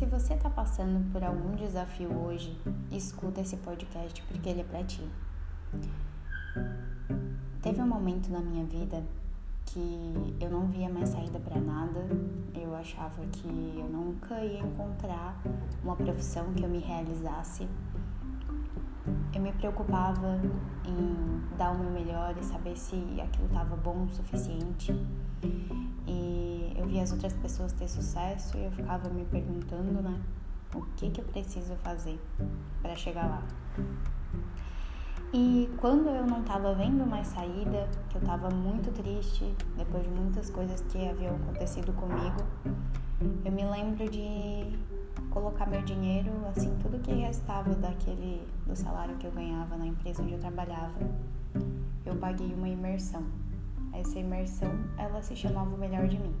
Se você está passando por algum desafio hoje, escuta esse podcast porque ele é para ti. Teve um momento na minha vida que eu não via mais saída para nada. Eu achava que eu nunca ia encontrar uma profissão que eu me realizasse. Eu me preocupava em dar o meu melhor e saber se aquilo estava bom o suficiente. Via as outras pessoas ter sucesso e eu ficava me perguntando, né, o que que eu preciso fazer para chegar lá. E quando eu não estava vendo mais saída, que eu estava muito triste, depois de muitas coisas que haviam acontecido comigo, eu me lembro de colocar meu dinheiro, assim, tudo que restava daquele do salário que eu ganhava na empresa onde eu trabalhava, eu paguei uma imersão. Essa imersão, ela se chamava o melhor de mim.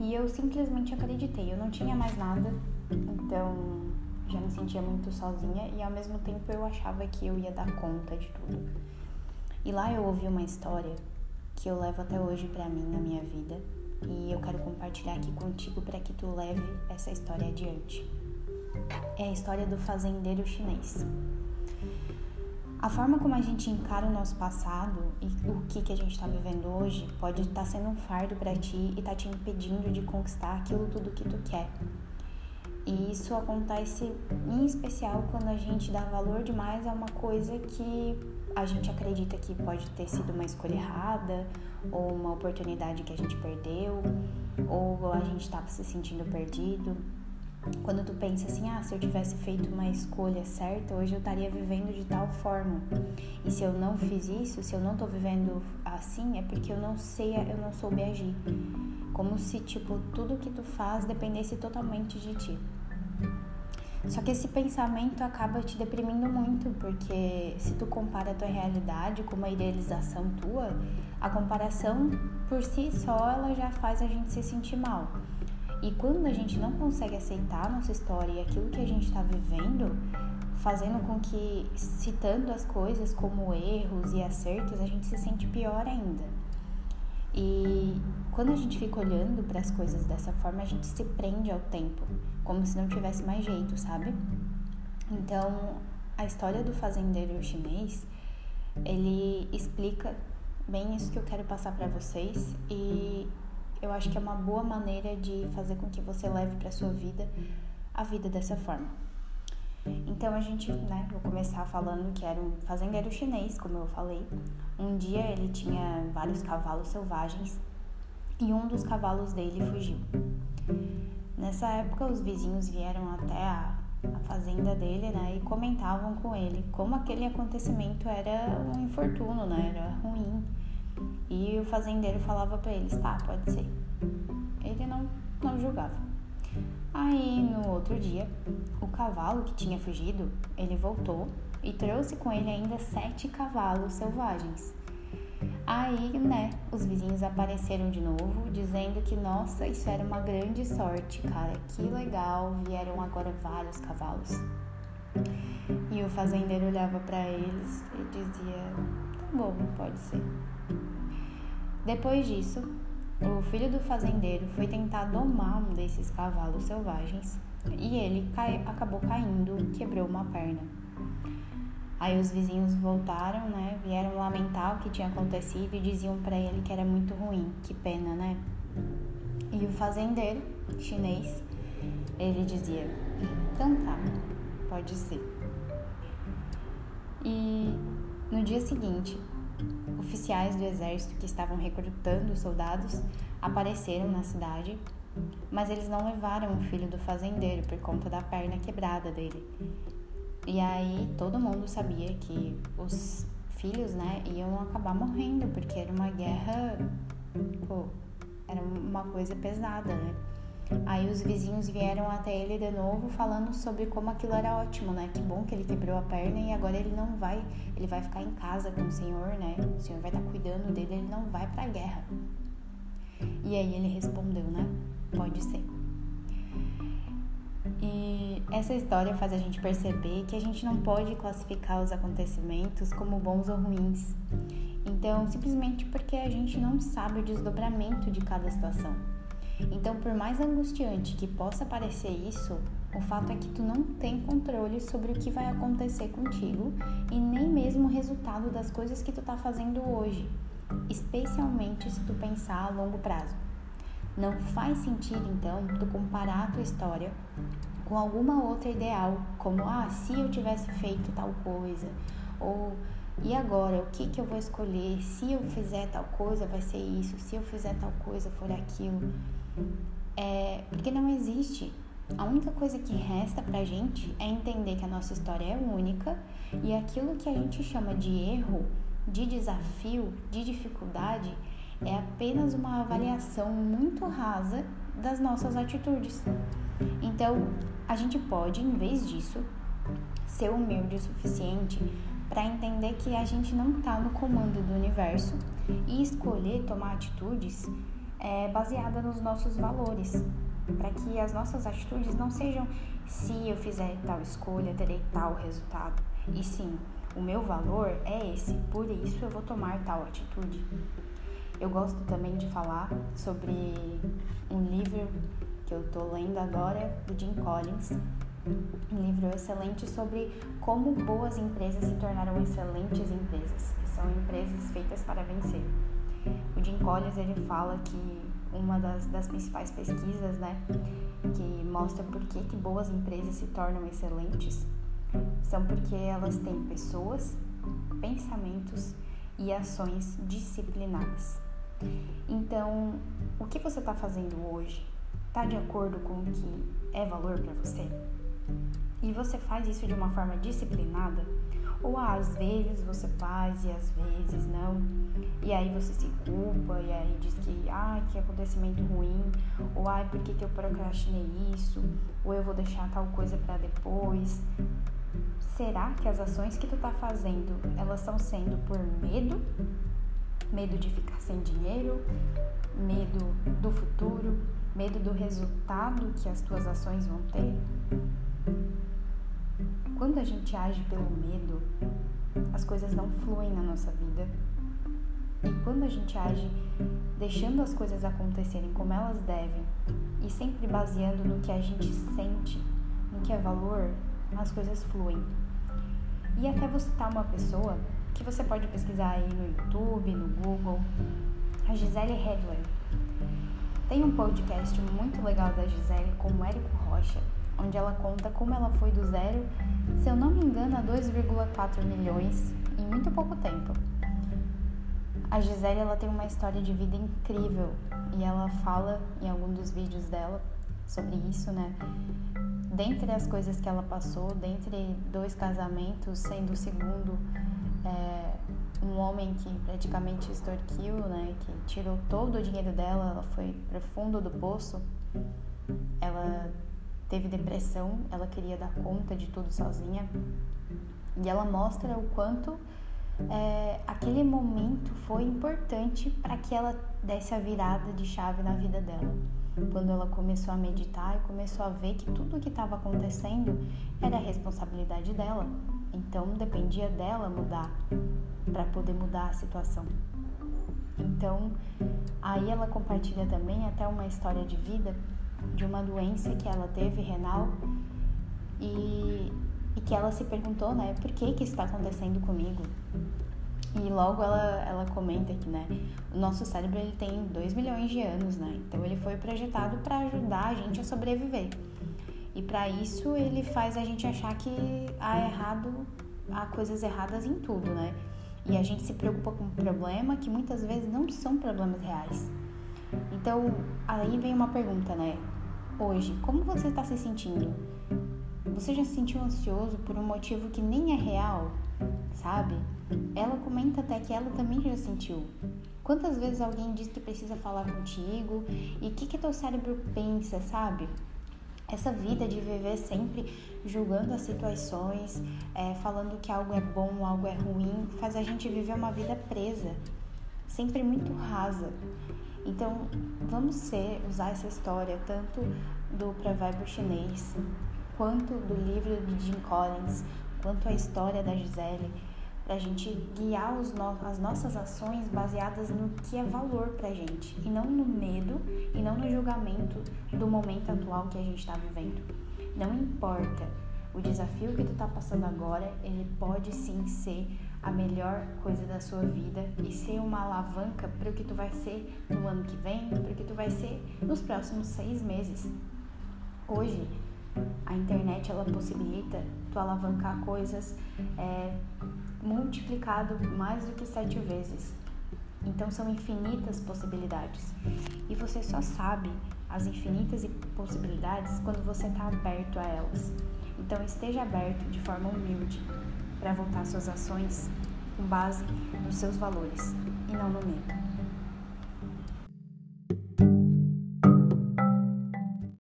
E eu simplesmente acreditei, eu não tinha mais nada, então já me sentia muito sozinha e ao mesmo tempo eu achava que eu ia dar conta de tudo. E lá eu ouvi uma história que eu levo até hoje para mim na minha vida e eu quero compartilhar aqui contigo para que tu leve essa história adiante. É a história do fazendeiro chinês. A forma como a gente encara o nosso passado e o que, que a gente está vivendo hoje pode estar tá sendo um fardo para ti e tá te impedindo de conquistar aquilo tudo que tu quer. E isso acontece em especial quando a gente dá valor demais a uma coisa que a gente acredita que pode ter sido uma escolha errada, ou uma oportunidade que a gente perdeu, ou a gente estava se sentindo perdido. Quando tu pensa assim, ah, se eu tivesse feito uma escolha certa, hoje eu estaria vivendo de tal forma. E se eu não fiz isso, se eu não tô vivendo assim, é porque eu não sei, eu não soube agir. Como se, tipo, tudo que tu faz dependesse totalmente de ti. Só que esse pensamento acaba te deprimindo muito, porque se tu compara a tua realidade com uma idealização tua, a comparação por si só ela já faz a gente se sentir mal. E quando a gente não consegue aceitar a nossa história e aquilo que a gente está vivendo, fazendo com que, citando as coisas como erros e acertos, a gente se sente pior ainda. E quando a gente fica olhando para as coisas dessa forma, a gente se prende ao tempo, como se não tivesse mais jeito, sabe? Então, a história do fazendeiro chinês, ele explica bem isso que eu quero passar para vocês e eu acho que é uma boa maneira de fazer com que você leve para sua vida a vida dessa forma. Então a gente, né, vou começar falando que era um fazendeiro chinês, como eu falei. Um dia ele tinha vários cavalos selvagens e um dos cavalos dele fugiu. Nessa época os vizinhos vieram até a, a fazenda dele, né, e comentavam com ele como aquele acontecimento era um infortúnio, né, era ruim. E o fazendeiro falava para eles, tá, pode ser. Ele não, não julgava. Aí no outro dia, o cavalo que tinha fugido, ele voltou e trouxe com ele ainda sete cavalos selvagens. Aí, né, os vizinhos apareceram de novo, dizendo que, nossa, isso era uma grande sorte, cara, que legal, vieram agora vários cavalos. E o fazendeiro olhava para eles e dizia: bom, pode ser. Depois disso, o filho do fazendeiro foi tentar domar um desses cavalos selvagens e ele cai, acabou caindo, quebrou uma perna. Aí os vizinhos voltaram, né? Vieram lamentar o que tinha acontecido e diziam para ele que era muito ruim, que pena, né? E o fazendeiro chinês, ele dizia: "Então tá, pode ser". E no dia seguinte, Oficiais do exército que estavam recrutando soldados apareceram na cidade, mas eles não levaram o filho do fazendeiro por conta da perna quebrada dele. E aí todo mundo sabia que os filhos, né, iam acabar morrendo, porque era uma guerra, pô, era uma coisa pesada, né? Aí os vizinhos vieram até ele de novo falando sobre como aquilo era ótimo, né? Que bom que ele quebrou a perna e agora ele não vai, ele vai ficar em casa com o Senhor, né? O Senhor vai estar cuidando dele, ele não vai para a guerra. E aí ele respondeu, né? Pode ser. E essa história faz a gente perceber que a gente não pode classificar os acontecimentos como bons ou ruins. Então, simplesmente porque a gente não sabe o desdobramento de cada situação. Então, por mais angustiante que possa parecer isso, o fato é que tu não tem controle sobre o que vai acontecer contigo e nem mesmo o resultado das coisas que tu tá fazendo hoje, especialmente se tu pensar a longo prazo. Não faz sentido então tu comparar a tua história com alguma outra ideal, como ah, se eu tivesse feito tal coisa, ou e agora, o que, que eu vou escolher? Se eu fizer tal coisa, vai ser isso. Se eu fizer tal coisa, for aquilo. É, porque não existe. A única coisa que resta pra gente é entender que a nossa história é única e aquilo que a gente chama de erro, de desafio, de dificuldade, é apenas uma avaliação muito rasa das nossas atitudes. Então, a gente pode, em vez disso, ser humilde o suficiente para entender que a gente não está no comando do universo e escolher tomar atitudes é, baseada nos nossos valores, para que as nossas atitudes não sejam se eu fizer tal escolha terei tal resultado, e sim o meu valor é esse, por isso eu vou tomar tal atitude. Eu gosto também de falar sobre um livro que eu estou lendo agora do Jim Collins, um livro excelente sobre como boas empresas se tornaram excelentes empresas, que são empresas feitas para vencer. O Jim Collins ele fala que uma das, das principais pesquisas, né, que mostra por que, que boas empresas se tornam excelentes, são porque elas têm pessoas, pensamentos e ações disciplinadas. Então, o que você está fazendo hoje está de acordo com o que é valor para você? e você faz isso de uma forma disciplinada, ou às vezes você faz e às vezes não, e aí você se culpa e aí diz que, ah, que acontecimento ruim, ou ai, por que, que eu procrastinei isso, ou eu vou deixar tal coisa para depois. Será que as ações que tu tá fazendo, elas estão sendo por medo? Medo de ficar sem dinheiro, medo do futuro, medo do resultado que as tuas ações vão ter? Quando a gente age pelo medo, as coisas não fluem na nossa vida. E quando a gente age deixando as coisas acontecerem como elas devem e sempre baseando no que a gente sente, no que é valor, as coisas fluem. E até vou citar uma pessoa que você pode pesquisar aí no YouTube, no Google, a Gisele Hedler. Tem um podcast muito legal da Gisele com o Érico Rocha, onde ela conta como ela foi do zero, se eu não me engano, a 2,4 milhões em muito pouco tempo. A Gisele ela tem uma história de vida incrível e ela fala em algum dos vídeos dela sobre isso, né? Dentre as coisas que ela passou, dentre dois casamentos, sendo o segundo é, um homem que praticamente extorquiu, né? Que tirou todo o dinheiro dela, ela foi pro fundo do poço. Ela teve depressão, ela queria dar conta de tudo sozinha. E ela mostra o quanto é, aquele momento foi importante para que ela desse a virada de chave na vida dela. Quando ela começou a meditar e começou a ver que tudo o que estava acontecendo era responsabilidade dela. Então dependia dela mudar para poder mudar a situação. Então, aí ela compartilha também até uma história de vida de uma doença que ela teve renal e, e que ela se perguntou, né, por que que está acontecendo comigo? E logo ela, ela comenta que, né, o nosso cérebro ele tem 2 milhões de anos, né? Então ele foi projetado para ajudar a gente a sobreviver. E para isso ele faz a gente achar que há errado, há coisas erradas em tudo, né? E a gente se preocupa com um problema que muitas vezes não são problemas reais. Então, aí vem uma pergunta, né? Hoje, como você está se sentindo? Você já se sentiu ansioso por um motivo que nem é real, sabe? Ela comenta até que ela também já sentiu. Quantas vezes alguém diz que precisa falar contigo e o que, que teu cérebro pensa, sabe? Essa vida de viver sempre julgando as situações, é, falando que algo é bom, algo é ruim, faz a gente viver uma vida presa, sempre muito rasa. Então, vamos ser, usar essa história tanto do provérbio chinês, quanto do livro de Jim Collins, quanto a história da Gisele, para a gente guiar no as nossas ações baseadas no que é valor para gente e não no medo e não no julgamento do momento atual que a gente está vivendo. Não importa o desafio que tu está passando agora, ele pode sim ser a melhor coisa da sua vida e ser uma alavanca para o que tu vai ser no ano que vem, para o que tu vai ser nos próximos seis meses. Hoje, a internet ela possibilita tu alavancar coisas é, multiplicado mais do que sete vezes. Então são infinitas possibilidades. E você só sabe as infinitas possibilidades quando você está aberto a elas. Então esteja aberto de forma humilde para voltar suas ações com base nos seus valores e não no medo.